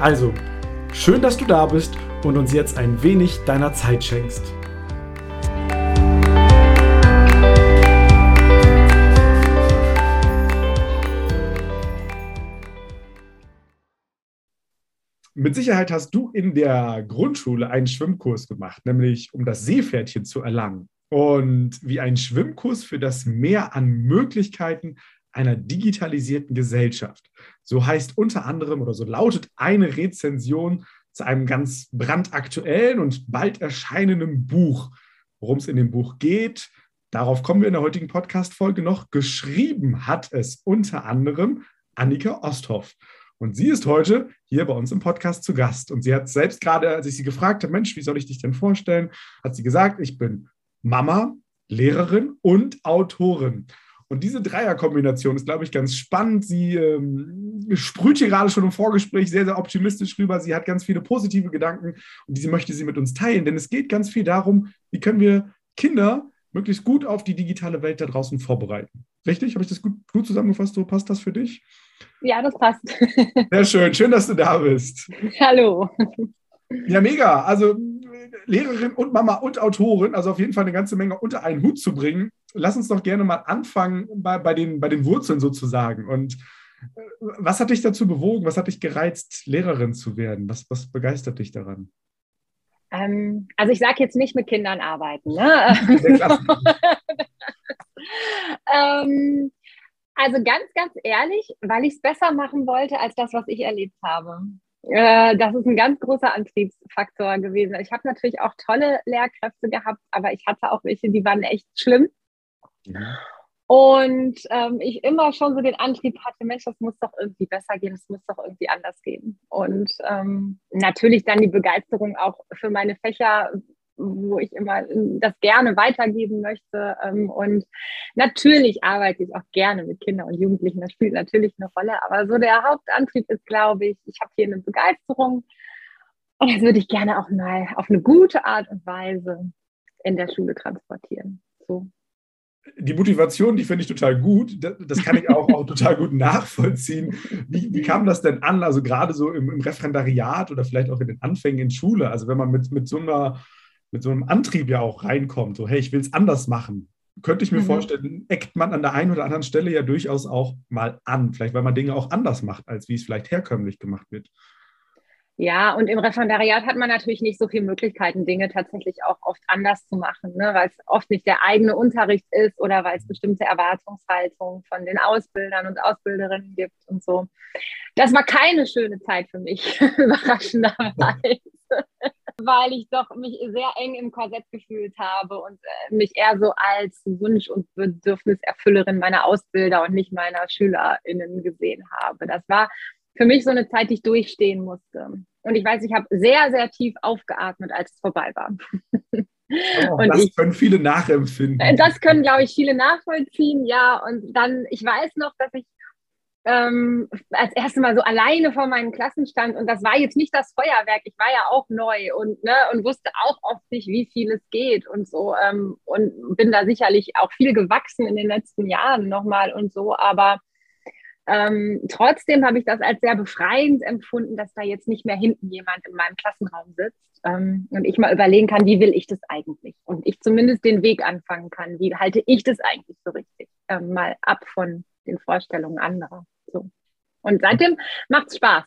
Also, schön, dass du da bist und uns jetzt ein wenig deiner Zeit schenkst. Mit Sicherheit hast du in der Grundschule einen Schwimmkurs gemacht, nämlich um das Seepferdchen zu erlangen. Und wie ein Schwimmkurs für das Meer an Möglichkeiten einer digitalisierten Gesellschaft. So heißt unter anderem oder so lautet eine Rezension zu einem ganz brandaktuellen und bald erscheinenden Buch. Worum es in dem Buch geht, darauf kommen wir in der heutigen Podcast-Folge noch. Geschrieben hat es unter anderem Annika Osthoff. Und sie ist heute hier bei uns im Podcast zu Gast. Und sie hat selbst gerade, als ich sie gefragt habe, Mensch, wie soll ich dich denn vorstellen, hat sie gesagt, ich bin Mama, Lehrerin und Autorin. Und diese Dreierkombination ist, glaube ich, ganz spannend. Sie ähm, sprüht hier gerade schon im Vorgespräch sehr, sehr optimistisch rüber. Sie hat ganz viele positive Gedanken und diese möchte sie mit uns teilen. Denn es geht ganz viel darum, wie können wir Kinder möglichst gut auf die digitale Welt da draußen vorbereiten. Richtig? Habe ich das gut, gut zusammengefasst? So passt das für dich? Ja, das passt. Sehr schön. Schön, dass du da bist. Hallo. Ja, mega. Also Lehrerin und Mama und Autorin, also auf jeden Fall eine ganze Menge unter einen Hut zu bringen. Lass uns doch gerne mal anfangen bei, bei, den, bei den Wurzeln sozusagen. Und äh, was hat dich dazu bewogen? Was hat dich gereizt, Lehrerin zu werden? Was, was begeistert dich daran? Ähm, also ich sage jetzt nicht mit Kindern arbeiten. Ne? ähm, also ganz, ganz ehrlich, weil ich es besser machen wollte als das, was ich erlebt habe. Äh, das ist ein ganz großer Antriebsfaktor gewesen. Ich habe natürlich auch tolle Lehrkräfte gehabt, aber ich hatte auch welche, die waren echt schlimm. Und ähm, ich immer schon so den Antrieb hatte, Mensch, das muss doch irgendwie besser gehen, es muss doch irgendwie anders gehen. Und ähm, natürlich dann die Begeisterung auch für meine Fächer wo ich immer das gerne weitergeben möchte. Ähm, und natürlich arbeite ich auch gerne mit Kindern und Jugendlichen. Das spielt natürlich eine Rolle. Aber so der Hauptantrieb ist, glaube ich, ich habe hier eine Begeisterung. Und das würde ich gerne auch mal auf eine gute Art und Weise in der Schule transportieren. So. Die Motivation, die finde ich total gut. Das kann ich auch, auch total gut nachvollziehen. Wie, wie, kam das denn an? Also gerade so im, im Referendariat oder vielleicht auch in den Anfängen in Schule. Also wenn man mit, mit so einer mit so einem Antrieb ja auch reinkommt, so hey, ich will es anders machen, könnte ich mir mhm. vorstellen, eckt man an der einen oder anderen Stelle ja durchaus auch mal an, vielleicht weil man Dinge auch anders macht, als wie es vielleicht herkömmlich gemacht wird. Ja, und im Referendariat hat man natürlich nicht so viele Möglichkeiten, Dinge tatsächlich auch oft anders zu machen, ne? weil es oft nicht der eigene Unterricht ist oder weil es bestimmte Erwartungshaltungen von den Ausbildern und Ausbilderinnen gibt und so. Das war keine schöne Zeit für mich, überraschenderweise weil ich doch mich sehr eng im Korsett gefühlt habe und äh, mich eher so als Wunsch- und Bedürfniserfüllerin meiner Ausbilder und nicht meiner SchülerInnen gesehen habe. Das war für mich so eine Zeit, die ich durchstehen musste. Und ich weiß, ich habe sehr, sehr tief aufgeatmet, als es vorbei war. Oh, und das ich, können viele nachempfinden. Äh, das können, glaube ich, viele nachvollziehen, ja. Und dann, ich weiß noch, dass ich ähm, als erstes Mal so alleine vor meinen Klassen stand und das war jetzt nicht das Feuerwerk, ich war ja auch neu und, ne, und wusste auch oft nicht, wie viel es geht und so ähm, und bin da sicherlich auch viel gewachsen in den letzten Jahren nochmal und so, aber ähm, trotzdem habe ich das als sehr befreiend empfunden, dass da jetzt nicht mehr hinten jemand in meinem Klassenraum sitzt ähm, und ich mal überlegen kann, wie will ich das eigentlich und ich zumindest den Weg anfangen kann, wie halte ich das eigentlich so richtig, ähm, mal ab von den Vorstellungen anderer. So. Und seitdem macht es Spaß.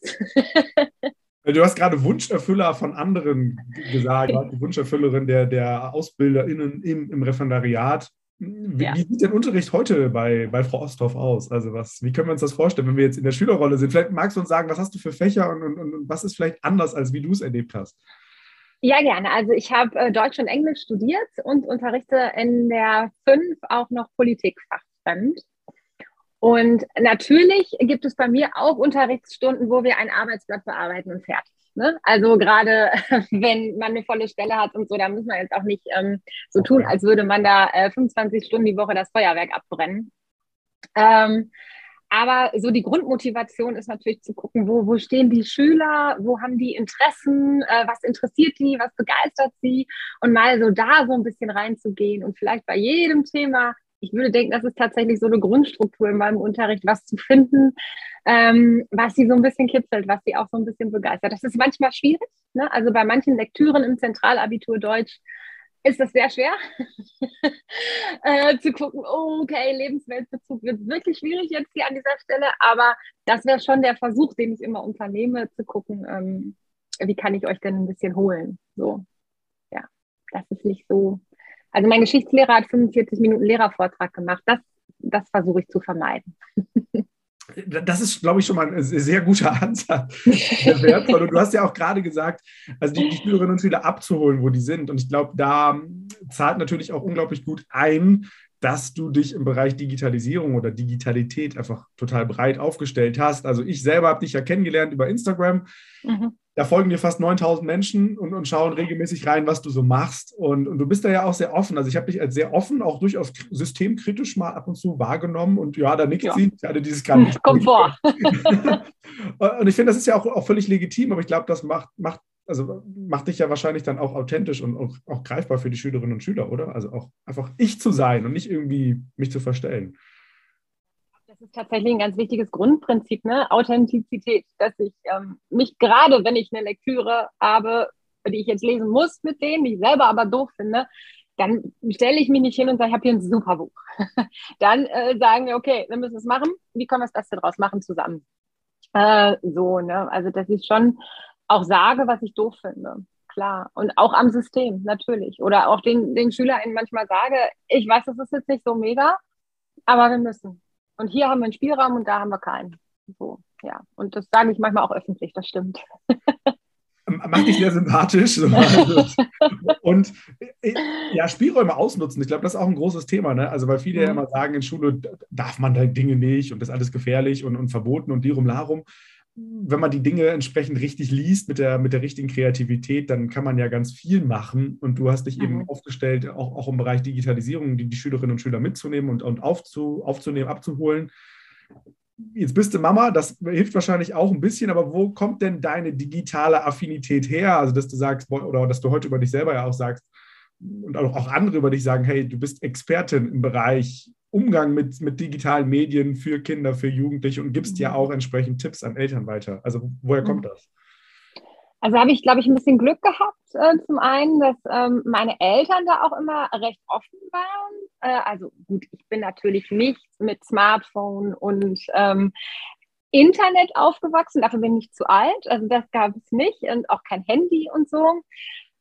Du hast gerade Wunscherfüller von anderen gesagt, die Wunscherfüllerin der, der AusbilderInnen im, im Referendariat. Wie, ja. wie, sieht der Unterricht heute bei, bei Frau Osthoff aus? Also was, wie können wir uns das vorstellen, wenn wir jetzt in der Schülerrolle sind? Vielleicht magst du uns sagen, was hast du für Fächer und, und, und was ist vielleicht anders, als wie du es erlebt hast? Ja, gerne. Also ich habe äh, Deutsch und Englisch studiert und unterrichte in der 5 auch noch Politikfachfremd. Und natürlich gibt es bei mir auch Unterrichtsstunden, wo wir ein Arbeitsblatt bearbeiten und fertig. Ne? Also gerade wenn man eine volle Stelle hat und so, da muss man jetzt auch nicht ähm, so tun, als würde man da äh, 25 Stunden die Woche das Feuerwerk abbrennen. Ähm, aber so die Grundmotivation ist natürlich zu gucken, wo, wo stehen die Schüler, wo haben die Interessen, äh, was interessiert die, was begeistert sie und mal so da so ein bisschen reinzugehen und vielleicht bei jedem Thema, ich würde denken, das ist tatsächlich so eine Grundstruktur in meinem Unterricht, was zu finden, ähm, was sie so ein bisschen kitzelt, was sie auch so ein bisschen begeistert. Das ist manchmal schwierig. Ne? Also bei manchen Lektüren im Zentralabitur Deutsch ist das sehr schwer äh, zu gucken, oh, okay, Lebensweltbezug wird wirklich schwierig jetzt hier an dieser Stelle, aber das wäre schon der Versuch, den ich immer unternehme, zu gucken, ähm, wie kann ich euch denn ein bisschen holen. So, ja, das ist nicht so. Also mein Geschichtslehrer hat 45 Minuten Lehrervortrag gemacht. Das, das versuche ich zu vermeiden. das ist, glaube ich, schon mal ein sehr guter Ansatz. wertvoll. Und du hast ja auch gerade gesagt, also die, die, Schülerinnen und Schüler abzuholen, wo die sind. Und ich glaube, da zahlt natürlich auch unglaublich gut ein, dass du dich im Bereich Digitalisierung oder Digitalität einfach total breit aufgestellt hast. Also ich selber habe dich ja kennengelernt über Instagram. Mhm da folgen dir fast 9000 Menschen und, und schauen regelmäßig rein, was du so machst. Und, und du bist da ja auch sehr offen. Also ich habe dich als sehr offen, auch durchaus systemkritisch mal ab und zu wahrgenommen. Und ja, da nickt ja. sie. Ich hatte dieses. Kommt vor. und ich finde, das ist ja auch, auch völlig legitim, aber ich glaube, das macht, macht, also macht dich ja wahrscheinlich dann auch authentisch und auch, auch greifbar für die Schülerinnen und Schüler, oder? Also auch einfach ich zu sein und nicht irgendwie mich zu verstellen ist tatsächlich ein ganz wichtiges Grundprinzip, ne? Authentizität, dass ich ähm, mich gerade, wenn ich eine Lektüre habe, die ich jetzt lesen muss mit denen, die ich selber aber doof finde, dann stelle ich mich nicht hin und sage, ich habe hier ein super Buch. dann äh, sagen wir, okay, wir müssen es machen. Wie können wir das Beste draus machen zusammen? Äh, so, ne? Also, dass ich schon auch sage, was ich doof finde. Klar. Und auch am System, natürlich. Oder auch den, den SchülerInnen manchmal sage, ich weiß, das ist jetzt nicht so mega, aber wir müssen. Und hier haben wir einen Spielraum und da haben wir keinen. So, ja. Und das sage ich manchmal auch öffentlich, das stimmt. Macht dich sehr sympathisch. und äh, ja, Spielräume ausnutzen, ich glaube, das ist auch ein großes Thema. Ne? Also, weil viele mhm. ja immer sagen, in Schule darf man da Dinge nicht und das ist alles gefährlich und, und verboten und Lirum Larum wenn man die Dinge entsprechend richtig liest mit der, mit der richtigen Kreativität, dann kann man ja ganz viel machen. Und du hast dich mhm. eben aufgestellt, auch, auch im Bereich Digitalisierung, die, die Schülerinnen und Schüler mitzunehmen und, und aufzu, aufzunehmen, abzuholen. Jetzt bist du Mama, das hilft wahrscheinlich auch ein bisschen, aber wo kommt denn deine digitale Affinität her? Also, dass du sagst, oder dass du heute über dich selber ja auch sagst und auch andere über dich sagen, hey, du bist Expertin im Bereich Umgang mit, mit digitalen Medien für Kinder, für Jugendliche und gibst ja mhm. auch entsprechend Tipps an Eltern weiter. Also woher kommt mhm. das? Also habe ich, glaube ich, ein bisschen Glück gehabt. Äh, zum einen, dass ähm, meine Eltern da auch immer recht offen waren. Äh, also gut, ich bin natürlich nicht mit Smartphone und ähm, Internet aufgewachsen. Dafür bin ich zu alt. Also das gab es nicht und auch kein Handy und so.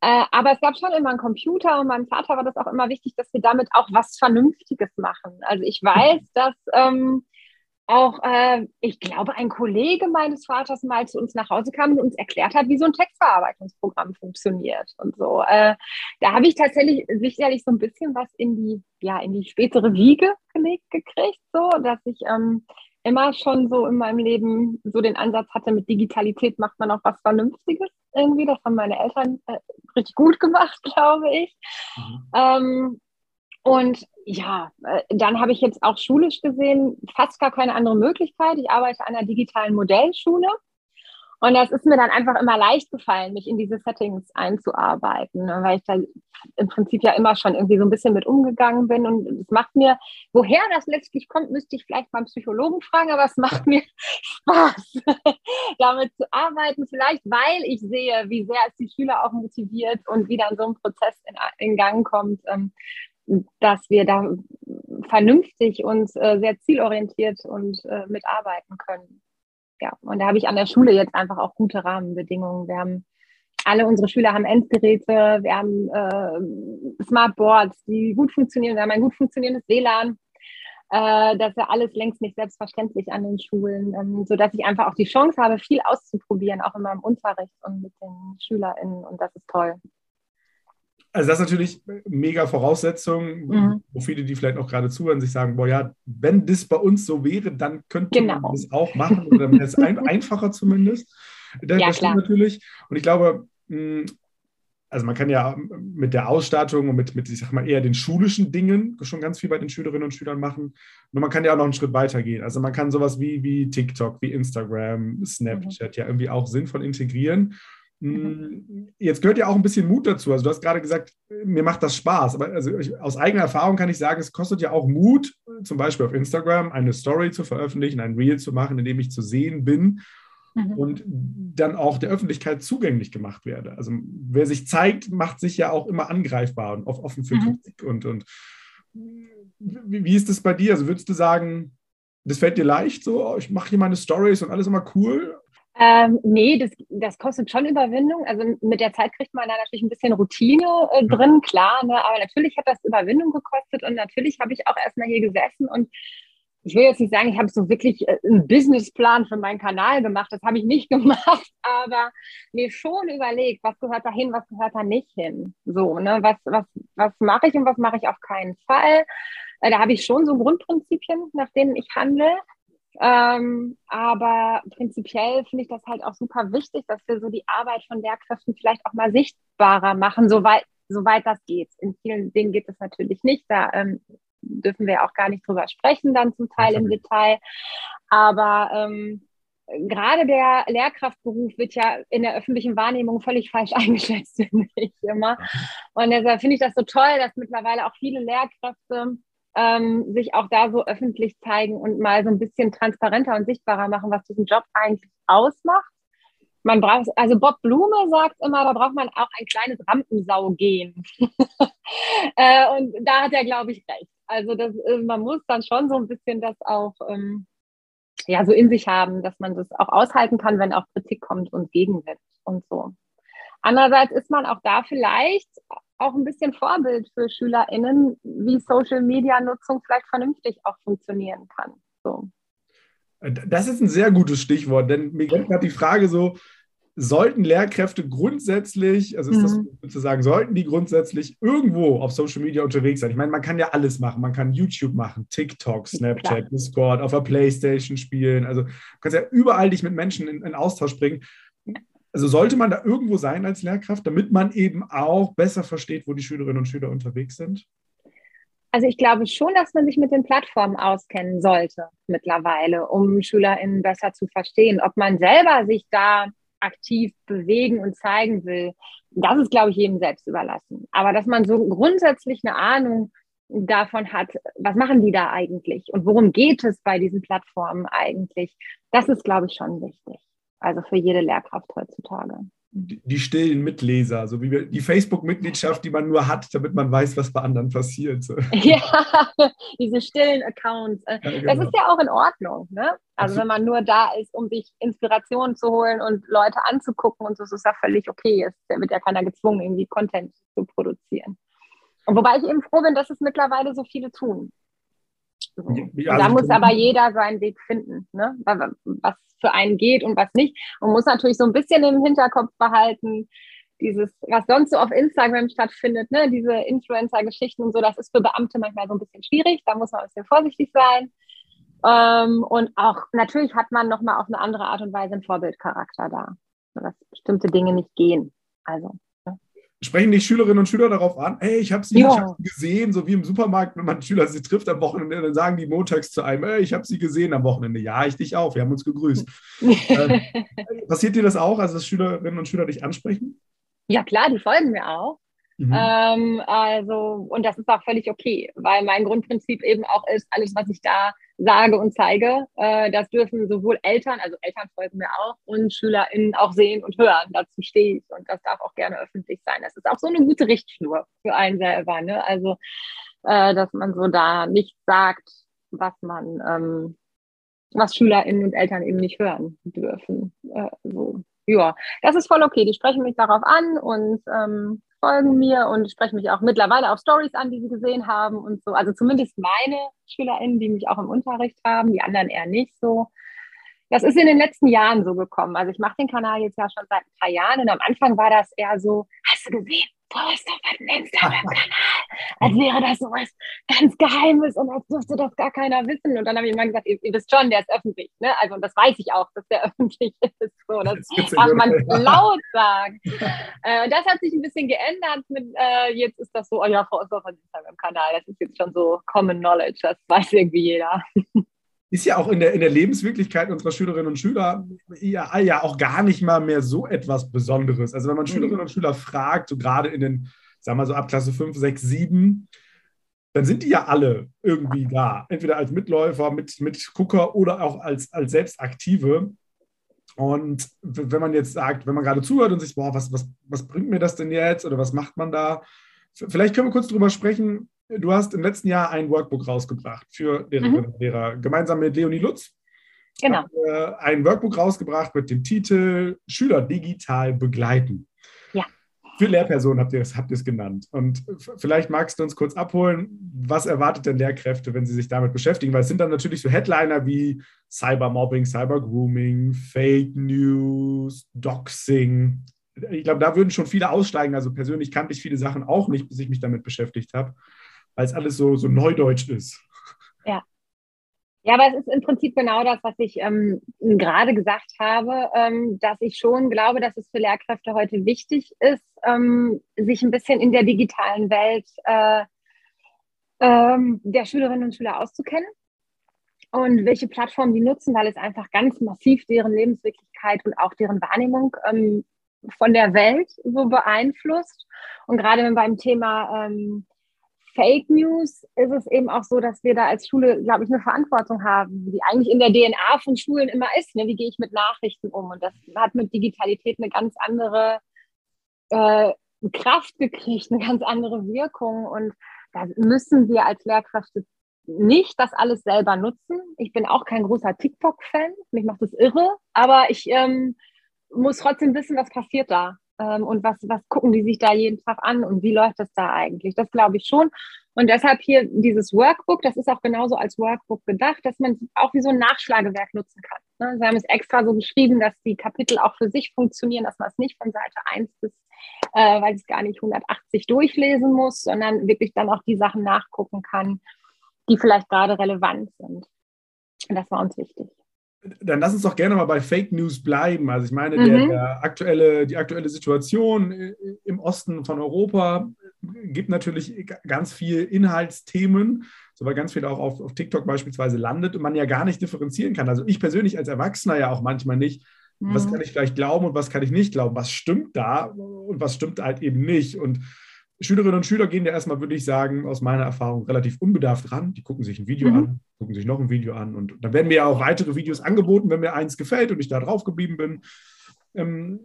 Äh, aber es gab schon immer einen Computer und meinem Vater war das auch immer wichtig, dass wir damit auch was Vernünftiges machen. Also ich weiß, dass ähm, auch, äh, ich glaube, ein Kollege meines Vaters mal zu uns nach Hause kam und uns erklärt hat, wie so ein Textverarbeitungsprogramm funktioniert und so. Äh, da habe ich tatsächlich sicherlich so ein bisschen was in die, ja, in die spätere Wiege gelegt gekriegt, so, dass ich ähm, immer schon so in meinem Leben so den Ansatz hatte, mit Digitalität macht man auch was Vernünftiges irgendwie. Das haben meine Eltern äh, richtig gut gemacht, glaube ich. Mhm. Ähm, und ja, äh, dann habe ich jetzt auch schulisch gesehen fast gar keine andere Möglichkeit. Ich arbeite an einer digitalen Modellschule und das ist mir dann einfach immer leicht gefallen, mich in diese Settings einzuarbeiten, ne, weil ich da im Prinzip ja immer schon irgendwie so ein bisschen mit umgegangen bin. Und es macht mir, woher das letztlich kommt, müsste ich vielleicht beim Psychologen fragen, aber es macht mir Spaß, damit zu arbeiten. Vielleicht, weil ich sehe, wie sehr es die Schüler auch motiviert und wie dann so ein Prozess in, in Gang kommt, ähm, dass wir da vernünftig und äh, sehr zielorientiert und äh, mitarbeiten können ja, und da habe ich an der Schule jetzt einfach auch gute Rahmenbedingungen. Wir haben alle unsere Schüler haben Endgeräte, wir haben äh, Smartboards, die gut funktionieren, wir haben ein gut funktionierendes WLAN. Äh, das ist ja alles längst nicht selbstverständlich an den Schulen, ähm, sodass ich einfach auch die Chance habe, viel auszuprobieren, auch in meinem Unterricht und mit den SchülerInnen. Und das ist toll. Also das ist natürlich mega Voraussetzung, mhm. wo viele, die vielleicht auch gerade zuhören, sich sagen, boah ja, wenn das bei uns so wäre, dann könnte genau. man das auch machen oder wäre es ein, einfacher zumindest. Das, ja, das stimmt natürlich. Und ich glaube, hm, also man kann ja mit der Ausstattung und mit, mit, ich sag mal, eher den schulischen Dingen schon ganz viel bei den Schülerinnen und Schülern machen. Nur man kann ja auch noch einen Schritt weiter gehen. Also man kann sowas wie, wie TikTok, wie Instagram, Snapchat mhm. ja irgendwie auch sinnvoll integrieren Mhm. Jetzt gehört ja auch ein bisschen Mut dazu. Also du hast gerade gesagt, mir macht das Spaß. Aber also ich, aus eigener Erfahrung kann ich sagen, es kostet ja auch Mut, zum Beispiel auf Instagram eine Story zu veröffentlichen, ein Reel zu machen, in dem ich zu sehen bin mhm. und dann auch der Öffentlichkeit zugänglich gemacht werde. Also wer sich zeigt, macht sich ja auch immer angreifbar und offen für mhm. Kritik. Und, und wie, wie ist das bei dir? Also würdest du sagen, das fällt dir leicht so? Ich mache hier meine Stories und alles immer cool? Ähm, nee, das, das kostet schon Überwindung. Also mit der Zeit kriegt man da natürlich ein bisschen Routine äh, drin, klar. Ne? Aber natürlich hat das Überwindung gekostet und natürlich habe ich auch erstmal hier gesessen und ich will jetzt nicht sagen, ich habe so wirklich äh, einen Businessplan für meinen Kanal gemacht. Das habe ich nicht gemacht, aber mir schon überlegt, was gehört da hin, was gehört da nicht hin. So, ne? Was, was, was mache ich und was mache ich auf keinen Fall? Äh, da habe ich schon so Grundprinzipien, nach denen ich handle. Ähm, aber prinzipiell finde ich das halt auch super wichtig, dass wir so die Arbeit von Lehrkräften vielleicht auch mal sichtbarer machen, soweit, soweit das geht. In vielen Dingen geht es natürlich nicht. Da ähm, dürfen wir auch gar nicht drüber sprechen, dann zum Teil im Detail. Aber ähm, gerade der Lehrkraftberuf wird ja in der öffentlichen Wahrnehmung völlig falsch eingeschätzt, finde ich immer. Und deshalb finde ich das so toll, dass mittlerweile auch viele Lehrkräfte ähm, sich auch da so öffentlich zeigen und mal so ein bisschen transparenter und sichtbarer machen, was diesen Job eigentlich ausmacht. Man braucht, also Bob Blume sagt immer, da braucht man auch ein kleines Rampensau-Gehen. äh, und da hat er, glaube ich, recht. Also das, äh, man muss dann schon so ein bisschen das auch ähm, ja, so in sich haben, dass man das auch aushalten kann, wenn auch Kritik kommt und Gegenwind und so. Andererseits ist man auch da vielleicht auch ein bisschen Vorbild für SchülerInnen, wie Social-Media-Nutzung vielleicht vernünftig auch funktionieren kann. So. Das ist ein sehr gutes Stichwort, denn mir kommt gerade die Frage so, sollten Lehrkräfte grundsätzlich, also ist mhm. das sozusagen, sollten die grundsätzlich irgendwo auf Social Media unterwegs sein? Ich meine, man kann ja alles machen. Man kann YouTube machen, TikTok, Snapchat, Klar. Discord, auf der Playstation spielen. Also du kannst ja überall dich mit Menschen in, in Austausch bringen. Also sollte man da irgendwo sein als Lehrkraft, damit man eben auch besser versteht, wo die Schülerinnen und Schüler unterwegs sind? Also ich glaube schon, dass man sich mit den Plattformen auskennen sollte mittlerweile, um SchülerInnen besser zu verstehen. Ob man selber sich da aktiv bewegen und zeigen will, das ist, glaube ich, jedem selbst überlassen. Aber dass man so grundsätzlich eine Ahnung davon hat, was machen die da eigentlich und worum geht es bei diesen Plattformen eigentlich, das ist, glaube ich, schon wichtig. Also für jede Lehrkraft heutzutage. Die, die stillen Mitleser, so wie wir, die Facebook-Mitgliedschaft, die man nur hat, damit man weiß, was bei anderen passiert. Ja, diese stillen Accounts. Ja, genau. Das ist ja auch in Ordnung. Ne? Also wenn man nur da ist, um sich Inspiration zu holen und Leute anzugucken und so, ist es ja völlig okay. Es wird ja keiner gezwungen, irgendwie Content zu produzieren. Und wobei ich eben froh bin, dass es mittlerweile so viele tun. So. Ja, da also muss aber jeder seinen Weg finden, ne? was für einen geht und was nicht. Man muss natürlich so ein bisschen im Hinterkopf behalten, dieses, was sonst so auf Instagram stattfindet, ne, diese Influencer-Geschichten und so, das ist für Beamte manchmal so ein bisschen schwierig. Da muss man ein bisschen vorsichtig sein. Ähm, und auch natürlich hat man nochmal auf eine andere Art und Weise einen Vorbildcharakter da, dass bestimmte Dinge nicht gehen. Also sprechen die Schülerinnen und Schüler darauf an, hey, ich habe sie, ja. hab sie, gesehen, so wie im Supermarkt, wenn man Schüler sie trifft am Wochenende, dann sagen die montags zu einem, hey, ich habe sie gesehen am Wochenende. Ja, ich dich auch, wir haben uns gegrüßt. ähm, passiert dir das auch, also dass Schülerinnen und Schüler dich ansprechen? Ja, klar, die folgen mir auch. Mhm. Ähm, also, und das ist auch völlig okay, weil mein Grundprinzip eben auch ist, alles, was ich da sage und zeige, äh, das dürfen sowohl Eltern, also Eltern folgen mir auch, und SchülerInnen auch sehen und hören. Dazu stehe ich und das darf auch gerne öffentlich sein. Das ist auch so eine gute Richtschnur für einen selber. Ne? Also, äh, dass man so da nicht sagt, was man, ähm, was SchülerInnen und Eltern eben nicht hören dürfen. Äh, so. Ja, das ist voll okay. Die sprechen mich darauf an und ähm, folgen mir und sprechen mich auch mittlerweile auf Stories an, die sie gesehen haben und so. Also zumindest meine SchülerInnen, die mich auch im Unterricht haben, die anderen eher nicht so. Das ist in den letzten Jahren so gekommen. Also ich mache den Kanal jetzt ja schon seit ein paar Jahren und am Anfang war das eher so, hast du gesehen, post auf einem Instagram-Kanal, als wäre das so was ganz Geheimes und als dürfte das gar keiner wissen. Und dann habe ich immer gesagt, ihr, ihr, wisst schon, der ist öffentlich. Ne? Also das weiß ich auch, dass der öffentlich ist. So, das darf man laut sagen. äh, das hat sich ein bisschen geändert. Mit, äh, jetzt ist das so, oh ja, Frau ist auf Instagram-Kanal. Das ist jetzt schon so Common Knowledge. Das weiß irgendwie jeder ist ja auch in der, in der Lebenswirklichkeit unserer Schülerinnen und Schüler ja, ja auch gar nicht mal mehr so etwas Besonderes. Also wenn man mhm. Schülerinnen und Schüler fragt, so gerade in den, sagen wir so ab Klasse 5, 6, 7, dann sind die ja alle irgendwie da. Entweder als Mitläufer, mit, mit Gucker oder auch als, als Selbstaktive. Und wenn man jetzt sagt, wenn man gerade zuhört und sich, boah, was, was, was bringt mir das denn jetzt oder was macht man da? Vielleicht können wir kurz drüber sprechen, du hast im letzten Jahr ein Workbook rausgebracht für Lehrerinnen und mhm. Lehrer, gemeinsam mit Leonie Lutz. Genau. ein Workbook rausgebracht mit dem Titel Schüler digital begleiten. Für Lehrpersonen habt ihr es habt genannt. Und vielleicht magst du uns kurz abholen, was erwartet denn Lehrkräfte, wenn sie sich damit beschäftigen? Weil es sind dann natürlich so Headliner wie Cybermobbing, Cybergrooming, Fake News, Doxing. Ich glaube, da würden schon viele aussteigen. Also persönlich kannte ich viele Sachen auch nicht, bis ich mich damit beschäftigt habe weil es alles so, so neudeutsch ist. Ja. Ja, aber es ist im Prinzip genau das, was ich ähm, gerade gesagt habe, ähm, dass ich schon glaube, dass es für Lehrkräfte heute wichtig ist, ähm, sich ein bisschen in der digitalen Welt äh, ähm, der Schülerinnen und Schüler auszukennen und welche Plattformen die nutzen, weil es einfach ganz massiv deren Lebenswirklichkeit und auch deren Wahrnehmung ähm, von der Welt so beeinflusst. Und gerade beim Thema ähm, Fake News ist es eben auch so, dass wir da als Schule, glaube ich, eine Verantwortung haben, die eigentlich in der DNA von Schulen immer ist. Ne? Wie gehe ich mit Nachrichten um? Und das hat mit Digitalität eine ganz andere äh, Kraft gekriegt, eine ganz andere Wirkung. Und da müssen wir als Lehrkräfte nicht das alles selber nutzen. Ich bin auch kein großer TikTok-Fan. Mich macht das irre. Aber ich ähm, muss trotzdem wissen, was passiert da ähm, und was, was gucken die sich da jeden Tag an und wie läuft das da eigentlich? Das glaube ich schon. Und deshalb hier dieses Workbook, das ist auch genauso als Workbook gedacht, dass man auch wie so ein Nachschlagewerk nutzen kann. Ne? Sie haben es extra so geschrieben, dass die Kapitel auch für sich funktionieren, dass man es nicht von Seite 1 bis, äh, weil es gar nicht 180 durchlesen muss, sondern wirklich dann auch die Sachen nachgucken kann, die vielleicht gerade relevant sind. Und das war uns wichtig dann lass uns doch gerne mal bei Fake News bleiben. Also ich meine, mhm. der, der, aktuelle, die aktuelle Situation im Osten von Europa gibt natürlich ganz viel Inhaltsthemen, so weil ganz viel auch auf, auf TikTok beispielsweise landet und man ja gar nicht differenzieren kann. Also ich persönlich als Erwachsener ja auch manchmal nicht, mhm. was kann ich vielleicht glauben und was kann ich nicht glauben, was stimmt da und was stimmt halt eben nicht. Und Schülerinnen und Schüler gehen ja erstmal, würde ich sagen, aus meiner Erfahrung relativ unbedarft ran. Die gucken sich ein Video mhm. an, gucken sich noch ein Video an und dann werden mir ja auch weitere Videos angeboten, wenn mir eins gefällt und ich da drauf geblieben bin. Ähm,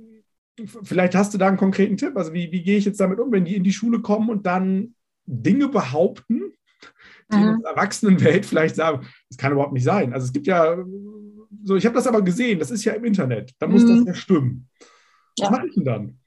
vielleicht hast du da einen konkreten Tipp. Also wie, wie gehe ich jetzt damit um, wenn die in die Schule kommen und dann Dinge behaupten, die mhm. in der Erwachsenenwelt vielleicht sagen, das kann überhaupt nicht sein. Also es gibt ja so, ich habe das aber gesehen, das ist ja im Internet, da muss mhm. das ja stimmen. Was ja. mache ich denn dann?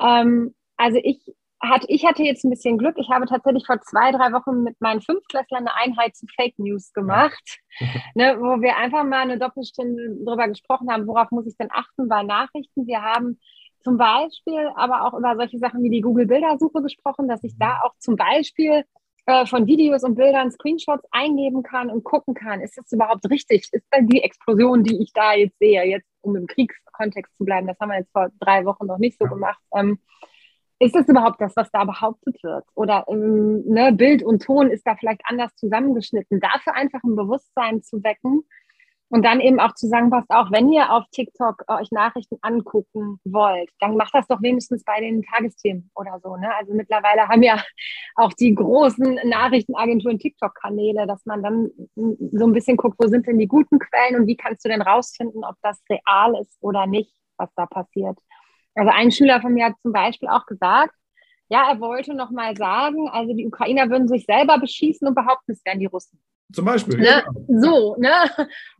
Ähm, also ich hatte, ich hatte jetzt ein bisschen Glück. Ich habe tatsächlich vor zwei, drei Wochen mit meinen Fünftklässlern eine Einheit zu Fake News gemacht, ja. ne, wo wir einfach mal eine Doppelstunde darüber gesprochen haben, worauf muss ich denn achten bei Nachrichten. Wir haben zum Beispiel aber auch über solche Sachen wie die Google-Bildersuche gesprochen, dass ich da auch zum Beispiel äh, von Videos und Bildern Screenshots eingeben kann und gucken kann, ist das überhaupt richtig? Ist da die Explosion, die ich da jetzt sehe, jetzt um im Kriegskontext zu bleiben, das haben wir jetzt vor drei Wochen noch nicht so gemacht. Ähm, ist das überhaupt das, was da behauptet wird? Oder ähm, ne, Bild und Ton ist da vielleicht anders zusammengeschnitten. Dafür einfach ein Bewusstsein zu wecken und dann eben auch zu sagen, passt auch, wenn ihr auf TikTok euch Nachrichten angucken wollt, dann macht das doch wenigstens bei den Tagesthemen oder so. Ne? Also mittlerweile haben ja auch die großen Nachrichtenagenturen TikTok-Kanäle, dass man dann so ein bisschen guckt, wo sind denn die guten Quellen und wie kannst du denn rausfinden, ob das real ist oder nicht, was da passiert. Also ein Schüler von mir hat zum Beispiel auch gesagt, ja, er wollte noch mal sagen, also die Ukrainer würden sich selber beschießen und behaupten, es wären die Russen. Zum Beispiel. Ne? Ja. So, ne?